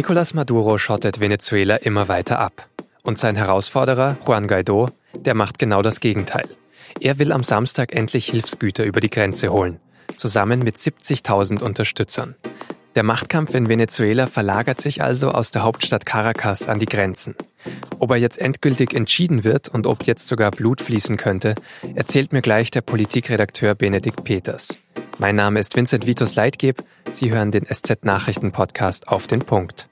Nicolás Maduro schottet Venezuela immer weiter ab. Und sein Herausforderer, Juan Guaido, der macht genau das Gegenteil. Er will am Samstag endlich Hilfsgüter über die Grenze holen, zusammen mit 70.000 Unterstützern. Der Machtkampf in Venezuela verlagert sich also aus der Hauptstadt Caracas an die Grenzen. Ob er jetzt endgültig entschieden wird und ob jetzt sogar Blut fließen könnte, erzählt mir gleich der Politikredakteur Benedikt Peters. Mein Name ist Vincent Vitus Leitgeb. Sie hören den SZ-Nachrichten-Podcast auf den Punkt.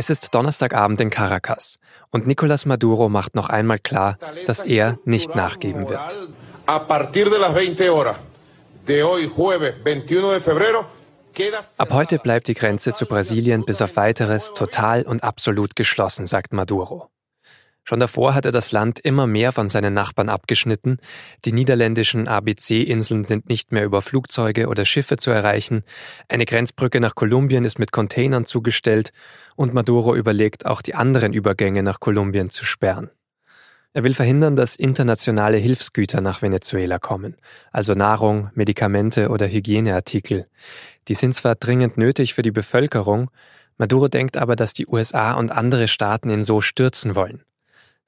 Es ist Donnerstagabend in Caracas und Nicolás Maduro macht noch einmal klar, dass er nicht nachgeben wird. Ab heute bleibt die Grenze zu Brasilien bis auf weiteres total und absolut geschlossen, sagt Maduro. Schon davor hat er das Land immer mehr von seinen Nachbarn abgeschnitten. Die niederländischen ABC-Inseln sind nicht mehr über Flugzeuge oder Schiffe zu erreichen. Eine Grenzbrücke nach Kolumbien ist mit Containern zugestellt und Maduro überlegt, auch die anderen Übergänge nach Kolumbien zu sperren. Er will verhindern, dass internationale Hilfsgüter nach Venezuela kommen, also Nahrung, Medikamente oder Hygieneartikel. Die sind zwar dringend nötig für die Bevölkerung, Maduro denkt aber, dass die USA und andere Staaten ihn so stürzen wollen.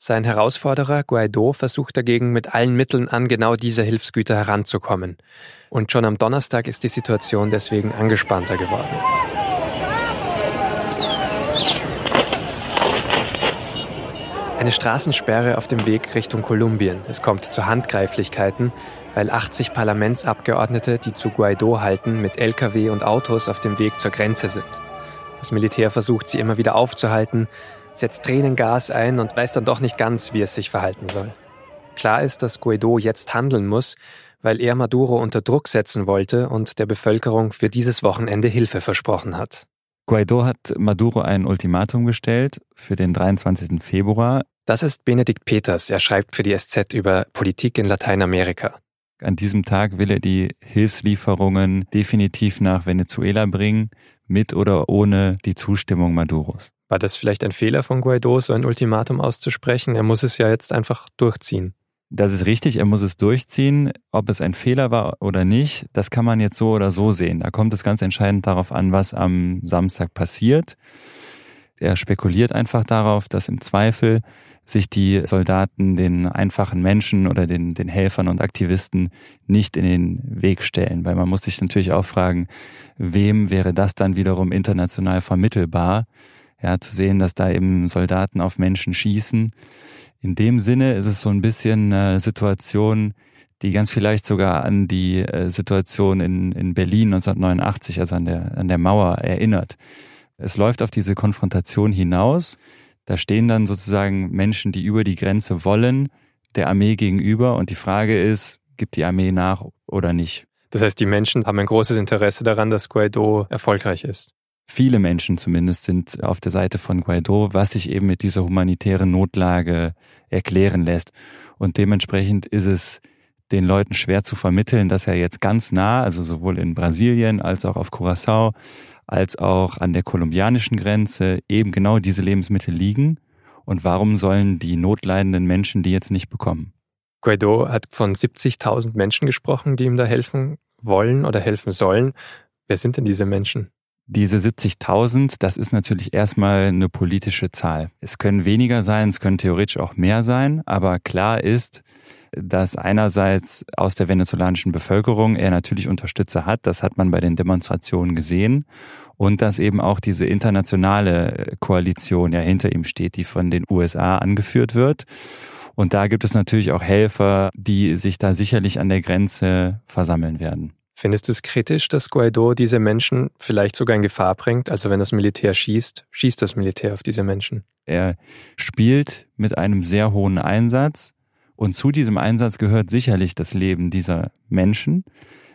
Sein Herausforderer Guaido versucht dagegen mit allen Mitteln an genau diese Hilfsgüter heranzukommen. Und schon am Donnerstag ist die Situation deswegen angespannter geworden. Eine Straßensperre auf dem Weg Richtung Kolumbien. Es kommt zu Handgreiflichkeiten, weil 80 Parlamentsabgeordnete, die zu Guaido halten, mit Lkw und Autos auf dem Weg zur Grenze sind. Das Militär versucht sie immer wieder aufzuhalten, setzt Tränengas ein und weiß dann doch nicht ganz, wie es sich verhalten soll. Klar ist, dass Guaido jetzt handeln muss, weil er Maduro unter Druck setzen wollte und der Bevölkerung für dieses Wochenende Hilfe versprochen hat. Guaido hat Maduro ein Ultimatum gestellt für den 23. Februar. Das ist Benedikt Peters. Er schreibt für die SZ über Politik in Lateinamerika. An diesem Tag will er die Hilfslieferungen definitiv nach Venezuela bringen, mit oder ohne die Zustimmung Maduros. War das vielleicht ein Fehler von Guaido, so ein Ultimatum auszusprechen? Er muss es ja jetzt einfach durchziehen. Das ist richtig, er muss es durchziehen. Ob es ein Fehler war oder nicht, das kann man jetzt so oder so sehen. Da kommt es ganz entscheidend darauf an, was am Samstag passiert. Er spekuliert einfach darauf, dass im Zweifel sich die Soldaten den einfachen Menschen oder den, den Helfern und Aktivisten nicht in den Weg stellen. Weil man muss sich natürlich auch fragen, wem wäre das dann wiederum international vermittelbar? Ja, zu sehen, dass da eben Soldaten auf Menschen schießen. In dem Sinne ist es so ein bisschen eine Situation, die ganz vielleicht sogar an die äh, Situation in, in Berlin 1989, also an der, an der Mauer erinnert. Es läuft auf diese Konfrontation hinaus. Da stehen dann sozusagen Menschen, die über die Grenze wollen, der Armee gegenüber. Und die Frage ist, gibt die Armee nach oder nicht? Das heißt, die Menschen haben ein großes Interesse daran, dass Guaido erfolgreich ist viele Menschen zumindest sind auf der Seite von Guaido, was sich eben mit dieser humanitären Notlage erklären lässt. Und dementsprechend ist es den Leuten schwer zu vermitteln, dass er jetzt ganz nah, also sowohl in Brasilien als auch auf Curacao, als auch an der kolumbianischen Grenze eben genau diese Lebensmittel liegen. Und warum sollen die notleidenden Menschen die jetzt nicht bekommen? Guaido hat von 70.000 Menschen gesprochen, die ihm da helfen wollen oder helfen sollen. Wer sind denn diese Menschen? Diese 70.000, das ist natürlich erstmal eine politische Zahl. Es können weniger sein, es können theoretisch auch mehr sein, aber klar ist, dass einerseits aus der venezolanischen Bevölkerung er natürlich Unterstützer hat, das hat man bei den Demonstrationen gesehen, und dass eben auch diese internationale Koalition ja hinter ihm steht, die von den USA angeführt wird. Und da gibt es natürlich auch Helfer, die sich da sicherlich an der Grenze versammeln werden. Findest du es kritisch, dass Guaido diese Menschen vielleicht sogar in Gefahr bringt? Also wenn das Militär schießt, schießt das Militär auf diese Menschen? Er spielt mit einem sehr hohen Einsatz und zu diesem Einsatz gehört sicherlich das Leben dieser Menschen.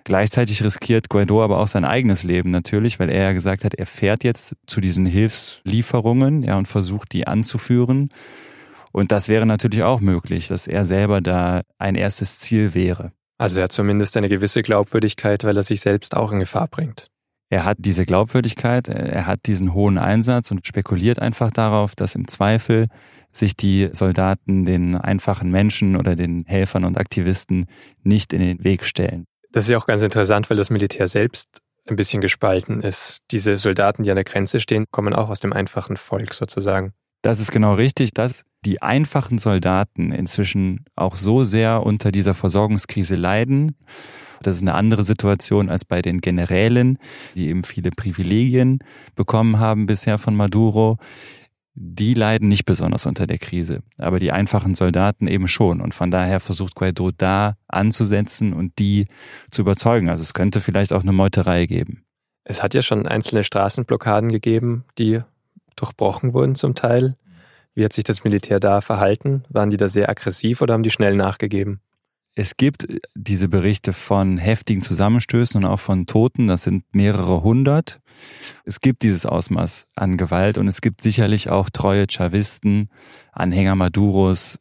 Gleichzeitig riskiert Guaido aber auch sein eigenes Leben natürlich, weil er ja gesagt hat, er fährt jetzt zu diesen Hilfslieferungen ja, und versucht, die anzuführen. Und das wäre natürlich auch möglich, dass er selber da ein erstes Ziel wäre. Also er hat zumindest eine gewisse Glaubwürdigkeit, weil er sich selbst auch in Gefahr bringt. Er hat diese Glaubwürdigkeit, er hat diesen hohen Einsatz und spekuliert einfach darauf, dass im Zweifel sich die Soldaten den einfachen Menschen oder den Helfern und Aktivisten nicht in den Weg stellen. Das ist ja auch ganz interessant, weil das Militär selbst ein bisschen gespalten ist. Diese Soldaten, die an der Grenze stehen, kommen auch aus dem einfachen Volk sozusagen. Das ist genau richtig, dass die einfachen Soldaten inzwischen auch so sehr unter dieser Versorgungskrise leiden. Das ist eine andere Situation als bei den Generälen, die eben viele Privilegien bekommen haben bisher von Maduro die leiden nicht besonders unter der Krise, aber die einfachen Soldaten eben schon. Und von daher versucht Guaido da anzusetzen und die zu überzeugen. Also es könnte vielleicht auch eine Meuterei geben. Es hat ja schon einzelne Straßenblockaden gegeben, die durchbrochen wurden zum Teil. Wie hat sich das Militär da verhalten? Waren die da sehr aggressiv oder haben die schnell nachgegeben? Es gibt diese Berichte von heftigen Zusammenstößen und auch von Toten. Das sind mehrere hundert. Es gibt dieses Ausmaß an Gewalt und es gibt sicherlich auch treue Chavisten, Anhänger Maduros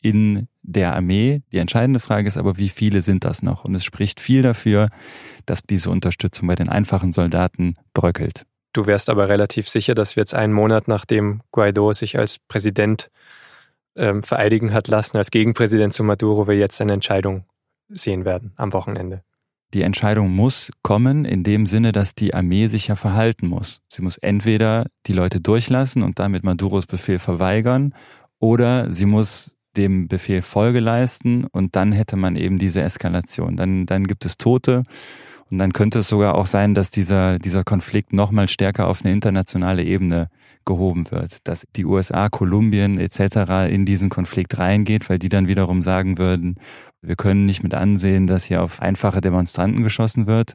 in der Armee. Die entscheidende Frage ist aber, wie viele sind das noch? Und es spricht viel dafür, dass diese Unterstützung bei den einfachen Soldaten bröckelt. Du wärst aber relativ sicher, dass wir jetzt einen Monat nachdem Guaido sich als Präsident ähm, vereidigen hat lassen als Gegenpräsident zu Maduro, wir jetzt eine Entscheidung sehen werden am Wochenende. Die Entscheidung muss kommen in dem Sinne, dass die Armee sich ja verhalten muss. Sie muss entweder die Leute durchlassen und damit Maduros Befehl verweigern oder sie muss dem Befehl Folge leisten und dann hätte man eben diese Eskalation. Dann, dann gibt es Tote und dann könnte es sogar auch sein, dass dieser, dieser Konflikt nochmal stärker auf eine internationale Ebene gehoben wird. Dass die USA, Kolumbien etc. in diesen Konflikt reingeht, weil die dann wiederum sagen würden, wir können nicht mit ansehen, dass hier auf einfache Demonstranten geschossen wird.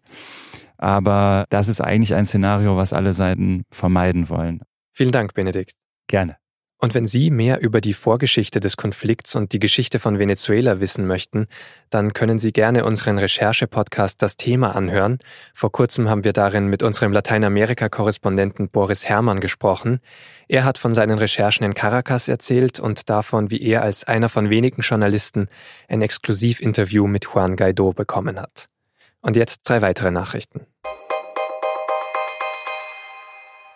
Aber das ist eigentlich ein Szenario, was alle Seiten vermeiden wollen. Vielen Dank, Benedikt. Gerne. Und wenn Sie mehr über die Vorgeschichte des Konflikts und die Geschichte von Venezuela wissen möchten, dann können Sie gerne unseren Recherche-Podcast Das Thema anhören. Vor kurzem haben wir darin mit unserem Lateinamerika-Korrespondenten Boris Herrmann gesprochen. Er hat von seinen Recherchen in Caracas erzählt und davon, wie er als einer von wenigen Journalisten ein Exklusivinterview mit Juan Guaido bekommen hat. Und jetzt drei weitere Nachrichten.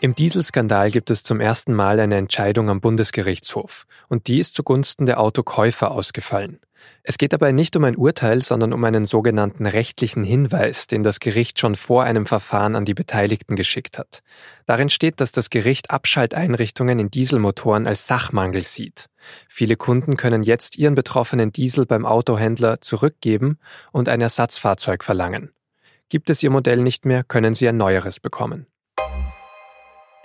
Im Dieselskandal gibt es zum ersten Mal eine Entscheidung am Bundesgerichtshof und die ist zugunsten der Autokäufer ausgefallen. Es geht dabei nicht um ein Urteil, sondern um einen sogenannten rechtlichen Hinweis, den das Gericht schon vor einem Verfahren an die Beteiligten geschickt hat. Darin steht, dass das Gericht Abschalteinrichtungen in Dieselmotoren als Sachmangel sieht. Viele Kunden können jetzt ihren betroffenen Diesel beim Autohändler zurückgeben und ein Ersatzfahrzeug verlangen. Gibt es ihr Modell nicht mehr, können sie ein neueres bekommen.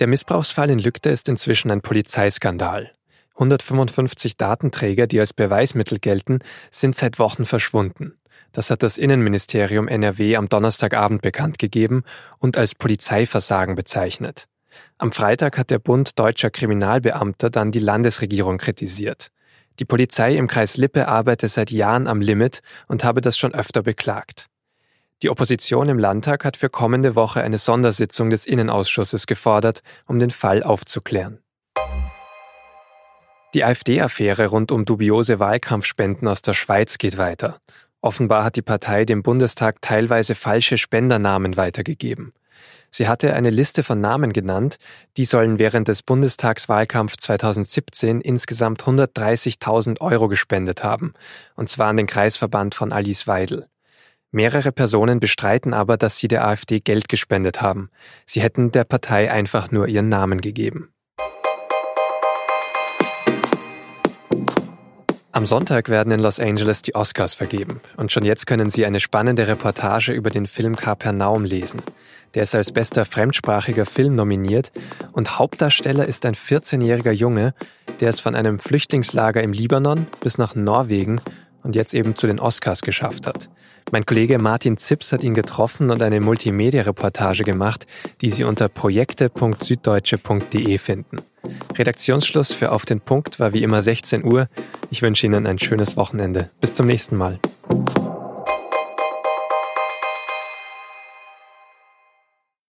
Der Missbrauchsfall in Lügde ist inzwischen ein Polizeiskandal. 155 Datenträger, die als Beweismittel gelten, sind seit Wochen verschwunden. Das hat das Innenministerium NRW am Donnerstagabend bekannt gegeben und als Polizeiversagen bezeichnet. Am Freitag hat der Bund deutscher Kriminalbeamter dann die Landesregierung kritisiert. Die Polizei im Kreis Lippe arbeite seit Jahren am Limit und habe das schon öfter beklagt. Die Opposition im Landtag hat für kommende Woche eine Sondersitzung des Innenausschusses gefordert, um den Fall aufzuklären. Die AfD-Affäre rund um dubiose Wahlkampfspenden aus der Schweiz geht weiter. Offenbar hat die Partei dem Bundestag teilweise falsche Spendernamen weitergegeben. Sie hatte eine Liste von Namen genannt, die sollen während des Bundestagswahlkampf 2017 insgesamt 130.000 Euro gespendet haben, und zwar an den Kreisverband von Alice Weidel. Mehrere Personen bestreiten aber, dass sie der AfD Geld gespendet haben. Sie hätten der Partei einfach nur ihren Namen gegeben. Am Sonntag werden in Los Angeles die Oscars vergeben und schon jetzt können Sie eine spannende Reportage über den Film Kapernaum lesen. Der ist als bester fremdsprachiger Film nominiert und Hauptdarsteller ist ein 14-jähriger Junge, der es von einem Flüchtlingslager im Libanon bis nach Norwegen und jetzt eben zu den Oscars geschafft hat. Mein Kollege Martin Zips hat ihn getroffen und eine Multimedia-Reportage gemacht, die Sie unter projekte.süddeutsche.de finden. Redaktionsschluss für Auf den Punkt war wie immer 16 Uhr. Ich wünsche Ihnen ein schönes Wochenende. Bis zum nächsten Mal.